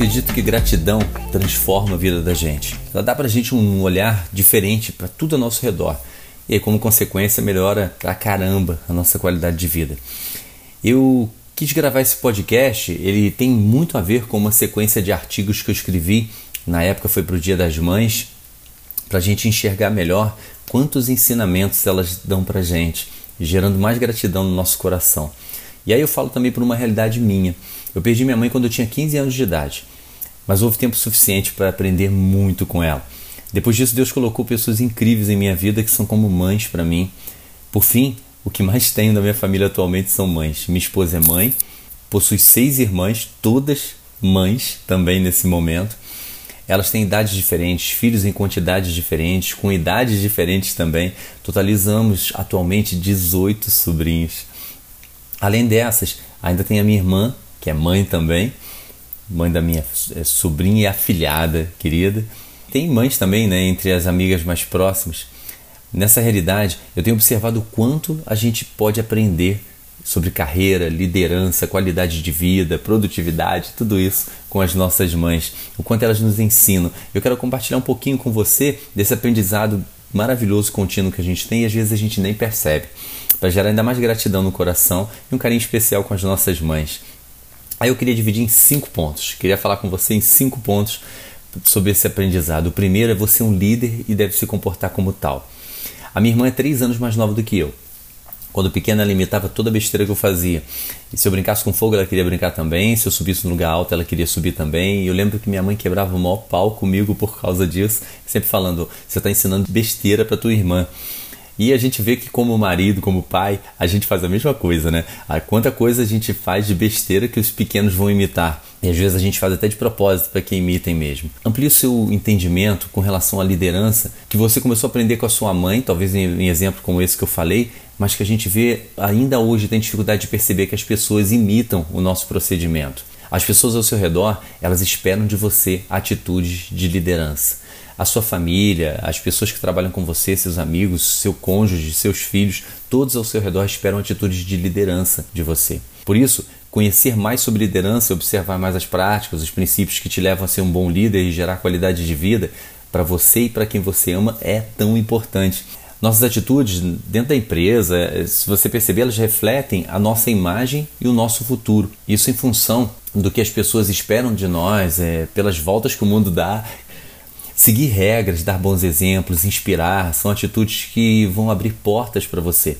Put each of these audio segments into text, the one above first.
Acredito que gratidão transforma a vida da gente. Ela dá pra gente um olhar diferente para tudo ao nosso redor. E aí, como consequência, melhora pra caramba a nossa qualidade de vida. Eu quis gravar esse podcast, ele tem muito a ver com uma sequência de artigos que eu escrevi, na época foi para o Dia das Mães, para a gente enxergar melhor quantos ensinamentos elas dão para gente, gerando mais gratidão no nosso coração. E aí eu falo também por uma realidade minha. Eu perdi minha mãe quando eu tinha 15 anos de idade, mas houve tempo suficiente para aprender muito com ela. Depois disso, Deus colocou pessoas incríveis em minha vida que são como mães para mim. Por fim, o que mais tenho da minha família atualmente são mães. Minha esposa é mãe, possui seis irmãs, todas mães também nesse momento. Elas têm idades diferentes, filhos em quantidades diferentes, com idades diferentes também. Totalizamos atualmente 18 sobrinhos. Além dessas, ainda tem a minha irmã, que é mãe também, mãe da minha é, sobrinha e afilhada querida. Tem mães também, né, entre as amigas mais próximas. Nessa realidade, eu tenho observado o quanto a gente pode aprender sobre carreira, liderança, qualidade de vida, produtividade, tudo isso com as nossas mães, o quanto elas nos ensinam. Eu quero compartilhar um pouquinho com você desse aprendizado maravilhoso contínuo que a gente tem e às vezes a gente nem percebe, para gerar ainda mais gratidão no coração e um carinho especial com as nossas mães. Aí eu queria dividir em cinco pontos. Queria falar com você em cinco pontos sobre esse aprendizado. O primeiro é você um líder e deve se comportar como tal. A minha irmã é três anos mais nova do que eu. Quando pequena, ela imitava toda a besteira que eu fazia. E se eu brincasse com fogo, ela queria brincar também. Se eu subisse num lugar alto, ela queria subir também. E eu lembro que minha mãe quebrava o maior pau comigo por causa disso, sempre falando: você está ensinando besteira para tua irmã. E a gente vê que, como marido, como pai, a gente faz a mesma coisa, né? A quanta coisa a gente faz de besteira que os pequenos vão imitar. E às vezes a gente faz até de propósito para que imitem mesmo. Amplie o seu entendimento com relação à liderança que você começou a aprender com a sua mãe, talvez em, em exemplo como esse que eu falei, mas que a gente vê ainda hoje tem dificuldade de perceber que as pessoas imitam o nosso procedimento. As pessoas ao seu redor, elas esperam de você atitudes de liderança a sua família, as pessoas que trabalham com você, seus amigos, seu cônjuge, seus filhos, todos ao seu redor esperam atitudes de liderança de você. Por isso, conhecer mais sobre liderança, observar mais as práticas, os princípios que te levam a ser um bom líder e gerar qualidade de vida para você e para quem você ama é tão importante. Nossas atitudes dentro da empresa, se você perceber, elas refletem a nossa imagem e o nosso futuro. Isso em função do que as pessoas esperam de nós, é, pelas voltas que o mundo dá Seguir regras, dar bons exemplos, inspirar são atitudes que vão abrir portas para você,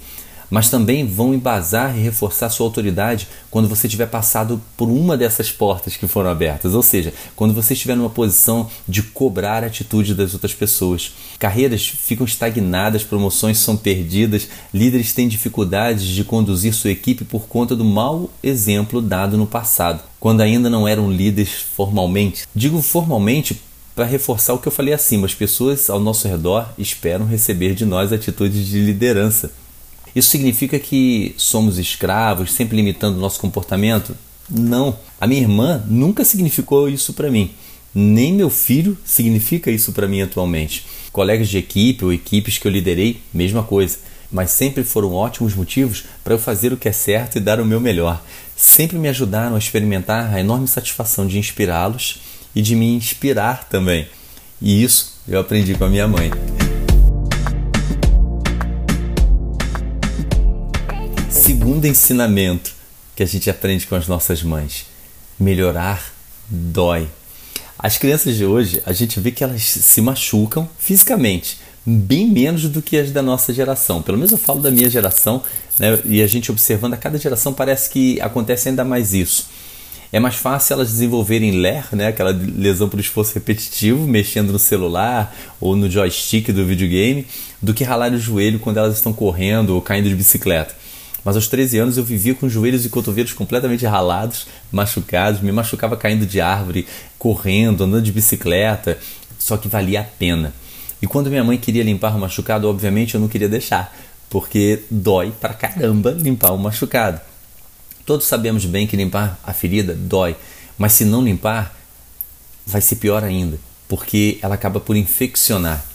mas também vão embasar e reforçar sua autoridade quando você tiver passado por uma dessas portas que foram abertas, ou seja, quando você estiver numa posição de cobrar a atitude das outras pessoas. Carreiras ficam estagnadas, promoções são perdidas, líderes têm dificuldades de conduzir sua equipe por conta do mau exemplo dado no passado, quando ainda não eram líderes formalmente. Digo formalmente para reforçar o que eu falei acima, as pessoas ao nosso redor esperam receber de nós atitudes de liderança. Isso significa que somos escravos, sempre limitando o nosso comportamento? Não. A minha irmã nunca significou isso para mim. Nem meu filho significa isso para mim atualmente. Colegas de equipe ou equipes que eu liderei, mesma coisa. Mas sempre foram ótimos motivos para eu fazer o que é certo e dar o meu melhor. Sempre me ajudaram a experimentar a enorme satisfação de inspirá-los e de me inspirar também. E isso eu aprendi com a minha mãe. Segundo ensinamento que a gente aprende com as nossas mães: melhorar dói. As crianças de hoje, a gente vê que elas se machucam fisicamente, bem menos do que as da nossa geração. Pelo menos eu falo da minha geração, né? e a gente observando a cada geração parece que acontece ainda mais isso. É mais fácil elas desenvolverem LER, né? aquela lesão por esforço repetitivo, mexendo no celular ou no joystick do videogame, do que ralar o joelho quando elas estão correndo ou caindo de bicicleta. Mas aos 13 anos eu vivia com joelhos e cotovelos completamente ralados, machucados, me machucava caindo de árvore, correndo, andando de bicicleta, só que valia a pena. E quando minha mãe queria limpar o machucado, obviamente eu não queria deixar, porque dói pra caramba limpar o machucado. Todos sabemos bem que limpar a ferida dói, mas se não limpar, vai ser pior ainda, porque ela acaba por infeccionar.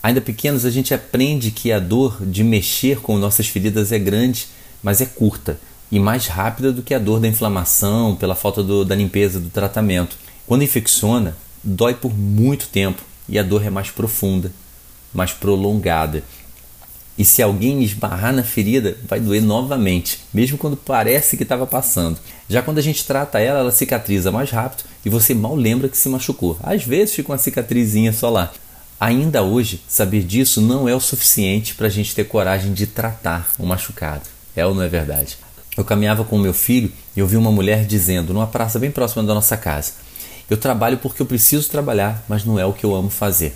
Ainda pequenos, a gente aprende que a dor de mexer com nossas feridas é grande, mas é curta e mais rápida do que a dor da inflamação pela falta do, da limpeza do tratamento. Quando infecciona, dói por muito tempo e a dor é mais profunda, mais prolongada. E se alguém esbarrar na ferida, vai doer novamente, mesmo quando parece que estava passando. Já quando a gente trata ela, ela cicatriza mais rápido e você mal lembra que se machucou. Às vezes fica uma cicatrizinha só lá. Ainda hoje, saber disso não é o suficiente para a gente ter coragem de tratar o machucado. É ou não é verdade? Eu caminhava com o meu filho e ouvi uma mulher dizendo, numa praça bem próxima da nossa casa: Eu trabalho porque eu preciso trabalhar, mas não é o que eu amo fazer.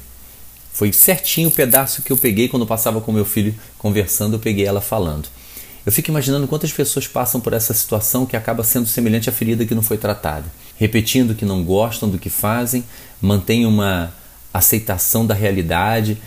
Foi certinho o pedaço que eu peguei quando passava com meu filho conversando, eu peguei ela falando. Eu fico imaginando quantas pessoas passam por essa situação que acaba sendo semelhante à ferida que não foi tratada, repetindo que não gostam do que fazem, mantêm uma aceitação da realidade,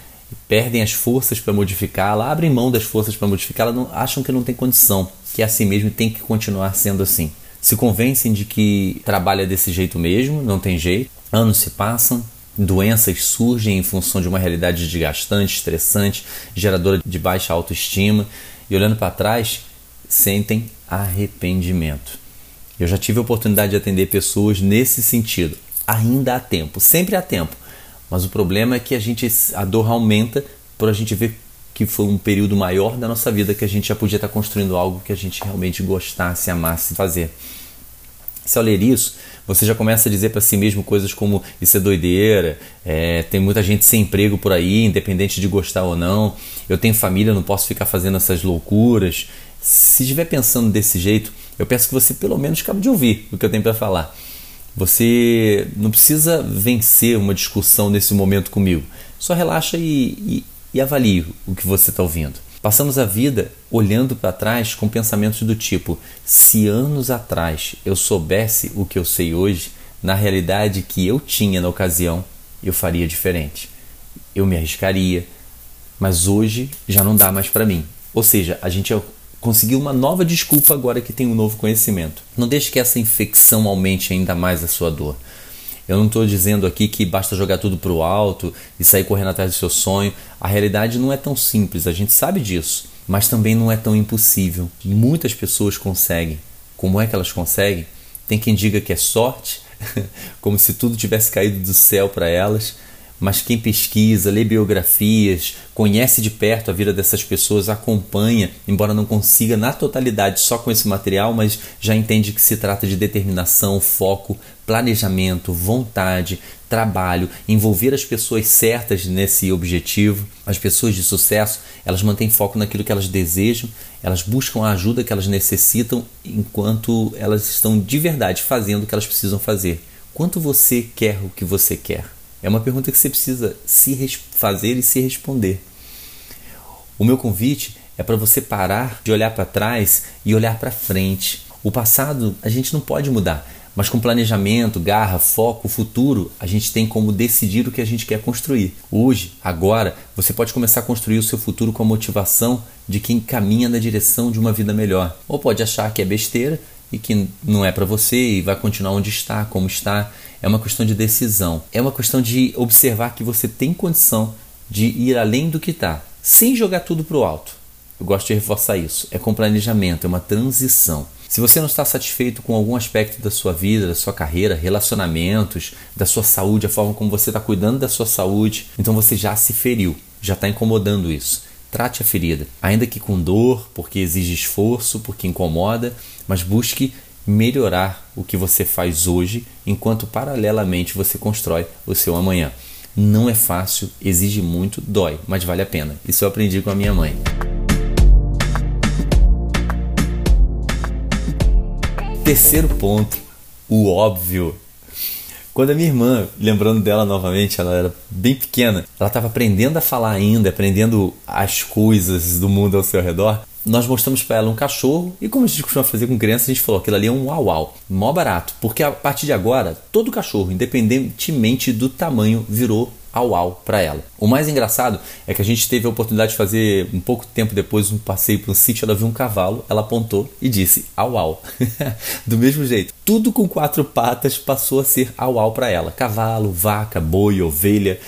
perdem as forças para modificá-la, abrem mão das forças para modificá-la, acham que não tem condição, que é assim mesmo e tem que continuar sendo assim. Se convencem de que trabalha desse jeito mesmo, não tem jeito, anos se passam, Doenças surgem em função de uma realidade desgastante, estressante, geradora de baixa autoestima e olhando para trás, sentem arrependimento. Eu já tive a oportunidade de atender pessoas nesse sentido. Ainda há tempo, sempre há tempo. Mas o problema é que a gente a dor aumenta por a gente ver que foi um período maior da nossa vida que a gente já podia estar construindo algo que a gente realmente gostasse, amasse fazer. Se ao ler isso, você já começa a dizer para si mesmo coisas como isso é doideira, é, tem muita gente sem emprego por aí, independente de gostar ou não, eu tenho família, não posso ficar fazendo essas loucuras. Se estiver pensando desse jeito, eu peço que você pelo menos acabe de ouvir o que eu tenho para falar. Você não precisa vencer uma discussão nesse momento comigo. Só relaxa e, e, e avalie o que você está ouvindo. Passamos a vida olhando para trás com pensamentos do tipo: se anos atrás eu soubesse o que eu sei hoje, na realidade que eu tinha na ocasião, eu faria diferente. Eu me arriscaria, mas hoje já não dá mais para mim. Ou seja, a gente conseguiu uma nova desculpa agora que tem um novo conhecimento. Não deixe que essa infecção aumente ainda mais a sua dor. Eu não estou dizendo aqui que basta jogar tudo para o alto e sair correndo atrás do seu sonho. A realidade não é tão simples, a gente sabe disso, mas também não é tão impossível. Muitas pessoas conseguem. Como é que elas conseguem? Tem quem diga que é sorte, como se tudo tivesse caído do céu para elas mas quem pesquisa, lê biografias, conhece de perto a vida dessas pessoas, acompanha, embora não consiga na totalidade só com esse material, mas já entende que se trata de determinação, foco, planejamento, vontade, trabalho, envolver as pessoas certas nesse objetivo. As pessoas de sucesso, elas mantêm foco naquilo que elas desejam, elas buscam a ajuda que elas necessitam enquanto elas estão de verdade fazendo o que elas precisam fazer. Quanto você quer o que você quer? É uma pergunta que você precisa se fazer e se responder. O meu convite é para você parar de olhar para trás e olhar para frente. O passado a gente não pode mudar, mas com planejamento, garra, foco, futuro, a gente tem como decidir o que a gente quer construir. Hoje, agora, você pode começar a construir o seu futuro com a motivação de quem caminha na direção de uma vida melhor. Ou pode achar que é besteira e que não é para você e vai continuar onde está, como está. É uma questão de decisão. É uma questão de observar que você tem condição de ir além do que está, sem jogar tudo para o alto. Eu gosto de reforçar isso. É com planejamento, é uma transição. Se você não está satisfeito com algum aspecto da sua vida, da sua carreira, relacionamentos, da sua saúde, a forma como você está cuidando da sua saúde, então você já se feriu, já está incomodando isso. Trate a ferida, ainda que com dor, porque exige esforço, porque incomoda, mas busque melhorar o que você faz hoje, enquanto paralelamente você constrói o seu amanhã. Não é fácil, exige muito, dói, mas vale a pena. Isso eu aprendi com a minha mãe. Terceiro ponto, o óbvio. Quando a minha irmã, lembrando dela novamente, ela era bem pequena, ela estava aprendendo a falar ainda, aprendendo as coisas do mundo ao seu redor. Nós mostramos para ela um cachorro e, como a gente costuma fazer com criança, a gente falou: aquilo ali é um uau-uau, mó barato, porque a partir de agora, todo cachorro, independentemente do tamanho, virou au au para ela. O mais engraçado é que a gente teve a oportunidade de fazer um pouco tempo depois um passeio para um sítio, ela viu um cavalo, ela apontou e disse au au. Do mesmo jeito, tudo com quatro patas passou a ser au au para ela. Cavalo, vaca, boi, ovelha.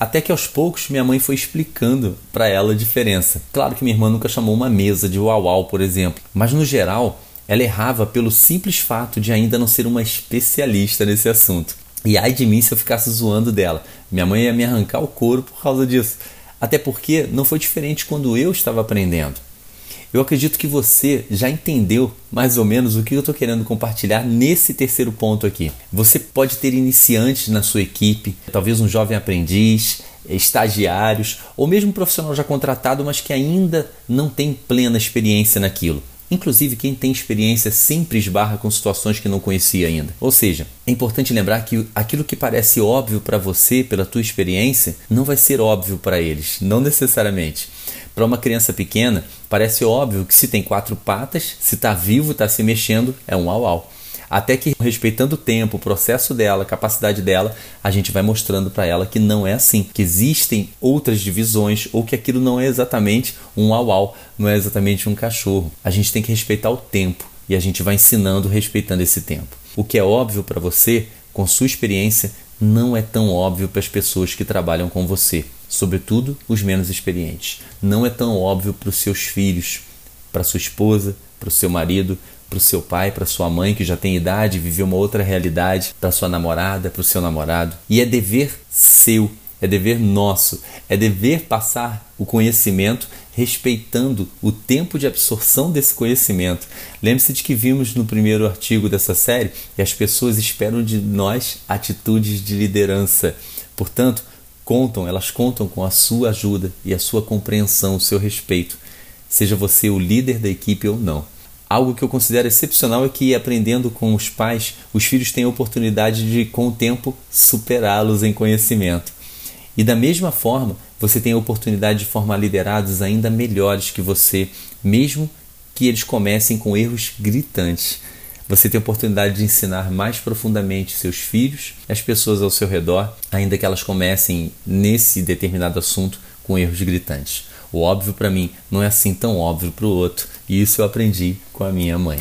Até que aos poucos minha mãe foi explicando para ela a diferença. Claro que minha irmã nunca chamou uma mesa de uau au, por exemplo, mas no geral ela errava pelo simples fato de ainda não ser uma especialista nesse assunto. E ai de mim se eu ficasse zoando dela. Minha mãe ia me arrancar o couro por causa disso. Até porque não foi diferente quando eu estava aprendendo. Eu acredito que você já entendeu mais ou menos o que eu estou querendo compartilhar nesse terceiro ponto aqui. Você pode ter iniciantes na sua equipe, talvez um jovem aprendiz, estagiários ou mesmo um profissional já contratado, mas que ainda não tem plena experiência naquilo. Inclusive, quem tem experiência sempre esbarra com situações que não conhecia ainda. Ou seja, é importante lembrar que aquilo que parece óbvio para você, pela tua experiência, não vai ser óbvio para eles, não necessariamente. Para uma criança pequena, parece óbvio que se tem quatro patas, se está vivo, está se mexendo, é um au-au. Até que, respeitando o tempo, o processo dela, a capacidade dela, a gente vai mostrando para ela que não é assim, que existem outras divisões ou que aquilo não é exatamente um au-au, não é exatamente um cachorro. A gente tem que respeitar o tempo e a gente vai ensinando respeitando esse tempo. O que é óbvio para você, com sua experiência, não é tão óbvio para as pessoas que trabalham com você, sobretudo os menos experientes. Não é tão óbvio para os seus filhos, para sua esposa, para o seu marido, para o seu pai, para sua mãe que já tem idade, viveu uma outra realidade, para sua namorada, para o seu namorado. E é dever seu, é dever nosso, é dever passar o conhecimento respeitando o tempo de absorção desse conhecimento. Lembre-se de que vimos no primeiro artigo dessa série que as pessoas esperam de nós atitudes de liderança. Portanto, contam, elas contam com a sua ajuda e a sua compreensão, o seu respeito, seja você o líder da equipe ou não. Algo que eu considero excepcional é que, aprendendo com os pais, os filhos têm a oportunidade de, com o tempo, superá-los em conhecimento. E da mesma forma, você tem a oportunidade de formar liderados ainda melhores que você, mesmo que eles comecem com erros gritantes. Você tem a oportunidade de ensinar mais profundamente seus filhos, as pessoas ao seu redor, ainda que elas comecem nesse determinado assunto com erros gritantes. O óbvio para mim não é assim tão óbvio para o outro, e isso eu aprendi com a minha mãe.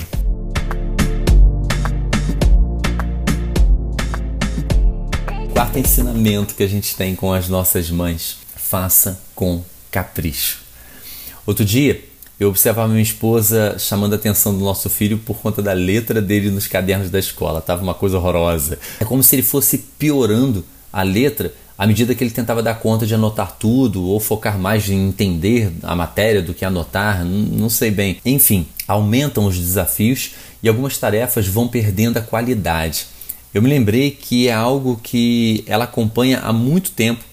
Quarto ensinamento que a gente tem com as nossas mães: faça com capricho. Outro dia, eu observava minha esposa chamando a atenção do nosso filho por conta da letra dele nos cadernos da escola. Tava uma coisa horrorosa. É como se ele fosse piorando a letra à medida que ele tentava dar conta de anotar tudo ou focar mais em entender a matéria do que anotar, não sei bem. Enfim, aumentam os desafios e algumas tarefas vão perdendo a qualidade. Eu me lembrei que é algo que ela acompanha há muito tempo.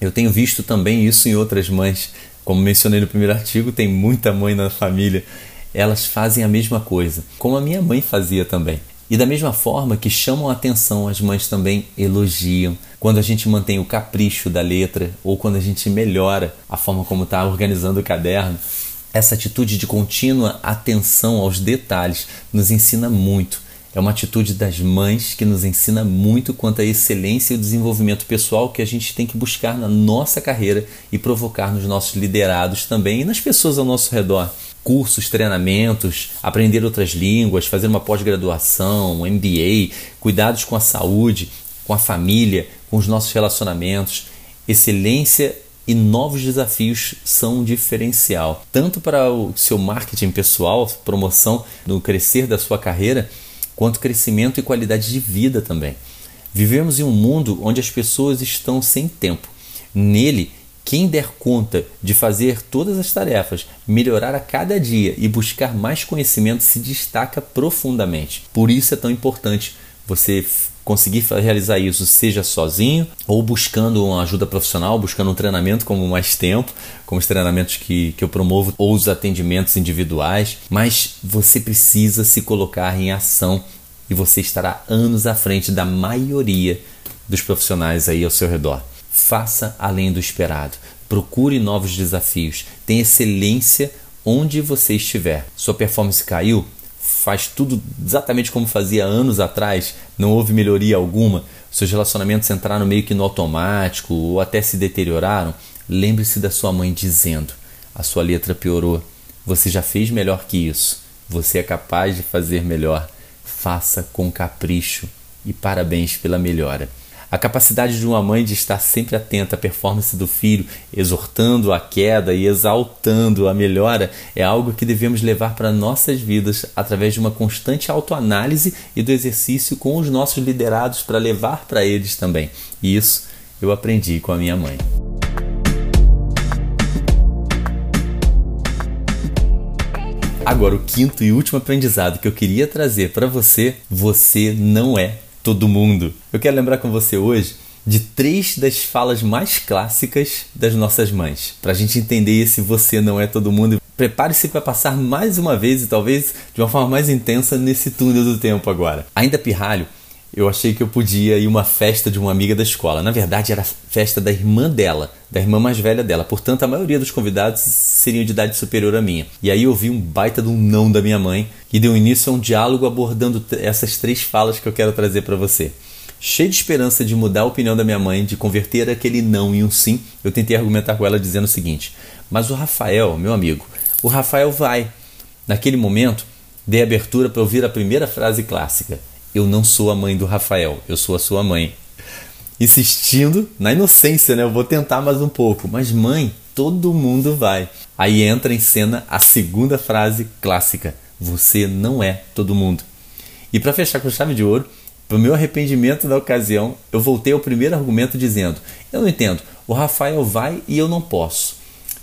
Eu tenho visto também isso em outras mães. Como mencionei no primeiro artigo, tem muita mãe na família. Elas fazem a mesma coisa, como a minha mãe fazia também. E da mesma forma que chamam a atenção, as mães também elogiam. Quando a gente mantém o capricho da letra ou quando a gente melhora a forma como está organizando o caderno, essa atitude de contínua atenção aos detalhes nos ensina muito. É uma atitude das mães que nos ensina muito quanto à excelência e o desenvolvimento pessoal que a gente tem que buscar na nossa carreira e provocar nos nossos liderados também e nas pessoas ao nosso redor cursos, treinamentos, aprender outras línguas, fazer uma pós-graduação, um MBA, cuidados com a saúde, com a família, com os nossos relacionamentos. Excelência e novos desafios são um diferencial, tanto para o seu marketing pessoal, promoção no crescer da sua carreira, quanto crescimento e qualidade de vida também. Vivemos em um mundo onde as pessoas estão sem tempo. Nele, quem der conta de fazer todas as tarefas, melhorar a cada dia e buscar mais conhecimento se destaca profundamente. Por isso é tão importante você conseguir realizar isso, seja sozinho ou buscando uma ajuda profissional, buscando um treinamento como mais tempo, como os treinamentos que, que eu promovo, ou os atendimentos individuais, mas você precisa se colocar em ação e você estará anos à frente da maioria dos profissionais aí ao seu redor. Faça além do esperado. Procure novos desafios. Tenha excelência onde você estiver. Sua performance caiu? Faz tudo exatamente como fazia anos atrás, não houve melhoria alguma, seus relacionamentos entraram meio que no automático ou até se deterioraram, lembre-se da sua mãe dizendo: a sua letra piorou, você já fez melhor que isso, você é capaz de fazer melhor, faça com capricho e parabéns pela melhora. A capacidade de uma mãe de estar sempre atenta à performance do filho, exortando a queda e exaltando a melhora, é algo que devemos levar para nossas vidas através de uma constante autoanálise e do exercício com os nossos liderados para levar para eles também. E isso eu aprendi com a minha mãe. Agora, o quinto e último aprendizado que eu queria trazer para você: você não é todo mundo. Eu quero lembrar com você hoje de três das falas mais clássicas das nossas mães. Para a gente entender esse você não é todo mundo, prepare-se para passar mais uma vez e talvez de uma forma mais intensa nesse túnel do tempo agora. Ainda pirralho, eu achei que eu podia ir uma festa de uma amiga da escola. Na verdade, era festa da irmã dela, da irmã mais velha dela. Portanto, a maioria dos convidados seriam de idade superior à minha. E aí eu vi um baita de um não da minha mãe que deu início a um diálogo abordando essas três falas que eu quero trazer para você. Cheio de esperança de mudar a opinião da minha mãe, de converter aquele não em um sim, eu tentei argumentar com ela dizendo o seguinte: Mas o Rafael, meu amigo, o Rafael vai. Naquele momento, dei abertura para ouvir a primeira frase clássica eu não sou a mãe do Rafael, eu sou a sua mãe. Insistindo na inocência, né? Eu vou tentar mais um pouco. Mas, mãe, todo mundo vai. Aí entra em cena a segunda frase clássica: Você não é todo mundo. E para fechar com chave de ouro, para o meu arrependimento da ocasião, eu voltei ao primeiro argumento dizendo: Eu não entendo, o Rafael vai e eu não posso.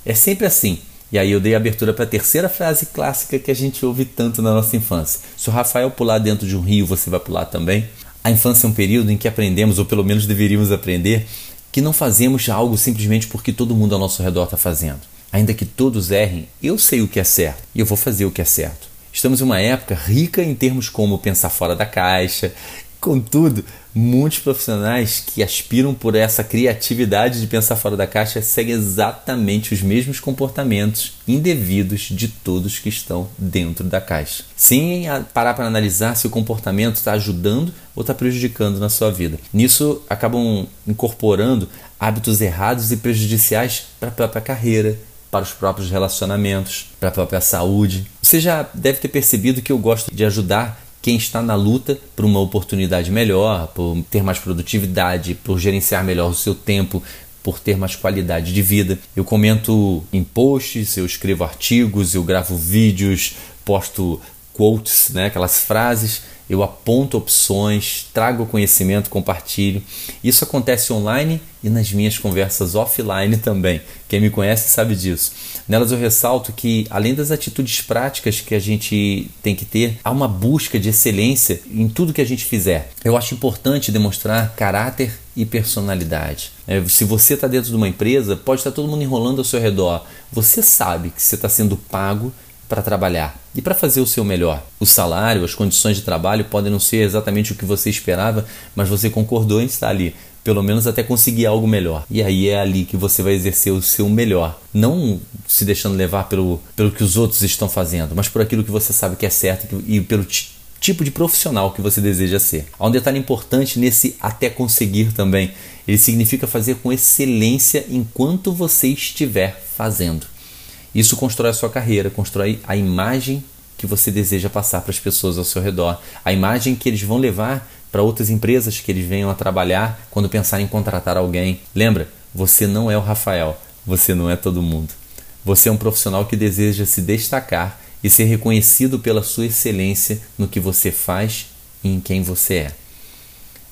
É sempre assim. E aí eu dei abertura para a terceira frase clássica que a gente ouve tanto na nossa infância. Se o Rafael pular dentro de um rio, você vai pular também? A infância é um período em que aprendemos, ou pelo menos deveríamos aprender, que não fazemos algo simplesmente porque todo mundo ao nosso redor está fazendo. Ainda que todos errem, eu sei o que é certo e eu vou fazer o que é certo. Estamos em uma época rica em termos como pensar fora da caixa, Contudo, muitos profissionais que aspiram por essa criatividade de pensar fora da caixa seguem exatamente os mesmos comportamentos indevidos de todos que estão dentro da caixa. Sem parar para analisar se o comportamento está ajudando ou está prejudicando na sua vida. Nisso, acabam incorporando hábitos errados e prejudiciais para a própria carreira, para os próprios relacionamentos, para a própria saúde. Você já deve ter percebido que eu gosto de ajudar quem está na luta por uma oportunidade melhor, por ter mais produtividade, por gerenciar melhor o seu tempo, por ter mais qualidade de vida. Eu comento em posts, eu escrevo artigos, eu gravo vídeos, posto quotes, né, aquelas frases eu aponto opções, trago conhecimento, compartilho. Isso acontece online e nas minhas conversas offline também. Quem me conhece sabe disso. Nelas eu ressalto que, além das atitudes práticas que a gente tem que ter, há uma busca de excelência em tudo que a gente fizer. Eu acho importante demonstrar caráter e personalidade. É, se você está dentro de uma empresa, pode estar todo mundo enrolando ao seu redor. Você sabe que você está sendo pago para trabalhar e para fazer o seu melhor. O salário, as condições de trabalho podem não ser exatamente o que você esperava, mas você concordou em estar ali, pelo menos até conseguir algo melhor. E aí é ali que você vai exercer o seu melhor, não se deixando levar pelo, pelo que os outros estão fazendo, mas por aquilo que você sabe que é certo e pelo tipo de profissional que você deseja ser. Há um detalhe importante nesse até conseguir também. Ele significa fazer com excelência enquanto você estiver fazendo. Isso constrói a sua carreira, constrói a imagem que você deseja passar para as pessoas ao seu redor, a imagem que eles vão levar para outras empresas que eles venham a trabalhar quando pensarem em contratar alguém. Lembra, você não é o Rafael, você não é todo mundo. Você é um profissional que deseja se destacar e ser reconhecido pela sua excelência no que você faz e em quem você é.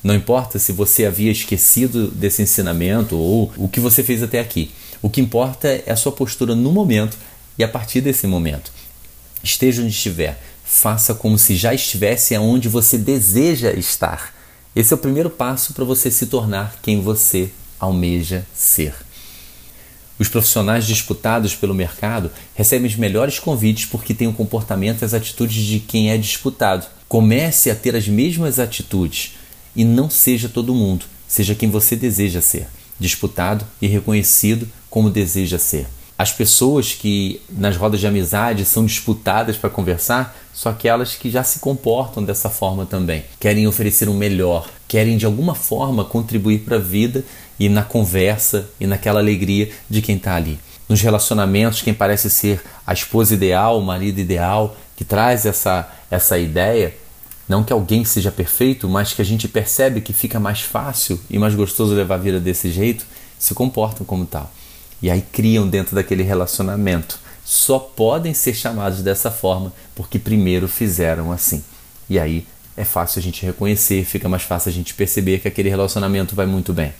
Não importa se você havia esquecido desse ensinamento ou o que você fez até aqui. O que importa é a sua postura no momento e a partir desse momento. Esteja onde estiver, faça como se já estivesse aonde você deseja estar. Esse é o primeiro passo para você se tornar quem você almeja ser. Os profissionais disputados pelo mercado recebem os melhores convites porque têm o comportamento e as atitudes de quem é disputado. Comece a ter as mesmas atitudes e não seja todo mundo, seja quem você deseja ser, disputado e reconhecido como deseja ser. As pessoas que nas rodas de amizade são disputadas para conversar são aquelas que já se comportam dessa forma também. Querem oferecer um melhor, querem de alguma forma contribuir para a vida e na conversa e naquela alegria de quem está ali. Nos relacionamentos, quem parece ser a esposa ideal, o marido ideal, que traz essa, essa ideia, não que alguém seja perfeito, mas que a gente percebe que fica mais fácil e mais gostoso levar a vida desse jeito, se comportam como tal. E aí criam dentro daquele relacionamento. Só podem ser chamados dessa forma porque primeiro fizeram assim. E aí é fácil a gente reconhecer, fica mais fácil a gente perceber que aquele relacionamento vai muito bem.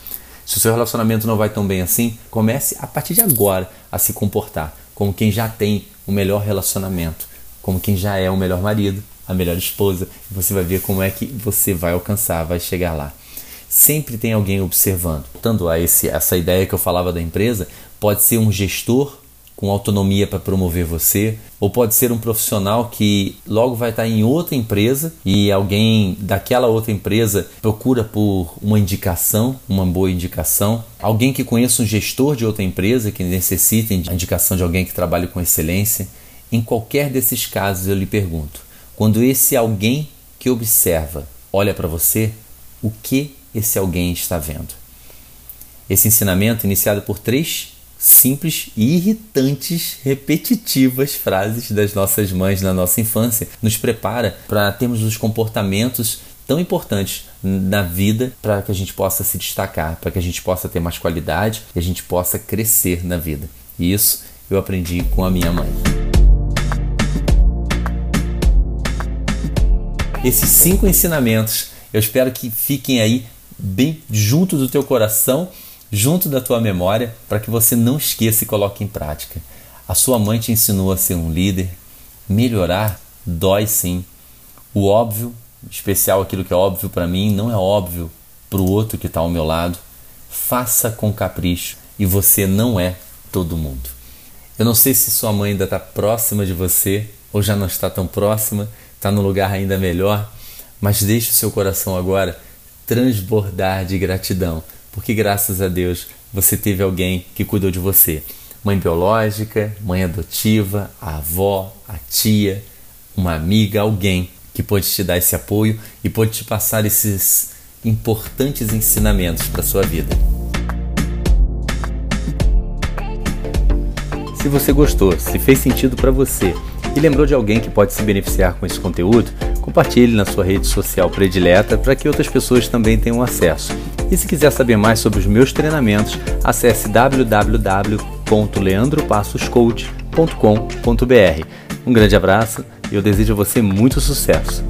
Se o seu relacionamento não vai tão bem assim, comece a partir de agora a se comportar como quem já tem o melhor relacionamento, como quem já é o melhor marido, a melhor esposa, você vai ver como é que você vai alcançar, vai chegar lá. Sempre tem alguém observando. Tanto a esse, essa ideia que eu falava da empresa, pode ser um gestor com autonomia para promover você, ou pode ser um profissional que logo vai estar em outra empresa e alguém daquela outra empresa procura por uma indicação, uma boa indicação, alguém que conheça um gestor de outra empresa que necessite a indicação de alguém que trabalhe com excelência. Em qualquer desses casos eu lhe pergunto, quando esse alguém que observa olha para você, o que esse alguém está vendo? Esse ensinamento, iniciado por três simples e irritantes, repetitivas frases das nossas mães na nossa infância nos prepara para termos os comportamentos tão importantes na vida para que a gente possa se destacar, para que a gente possa ter mais qualidade e a gente possa crescer na vida. E isso eu aprendi com a minha mãe. Esses cinco ensinamentos eu espero que fiquem aí bem junto do teu coração junto da tua memória para que você não esqueça e coloque em prática. A sua mãe te ensinou a ser um líder. Melhorar dói sim. O óbvio, especial aquilo que é óbvio para mim, não é óbvio para o outro que está ao meu lado. Faça com capricho e você não é todo mundo. Eu não sei se sua mãe ainda está próxima de você ou já não está tão próxima, está num lugar ainda melhor, mas deixe o seu coração agora transbordar de gratidão porque graças a Deus você teve alguém que cuidou de você. Mãe biológica, mãe adotiva, a avó, a tia, uma amiga, alguém que pode te dar esse apoio e pode te passar esses importantes ensinamentos para sua vida. Se você gostou, se fez sentido para você e lembrou de alguém que pode se beneficiar com esse conteúdo, compartilhe na sua rede social predileta para que outras pessoas também tenham acesso. E se quiser saber mais sobre os meus treinamentos, acesse www.leandropassoscoach.com.br. Um grande abraço e eu desejo a você muito sucesso.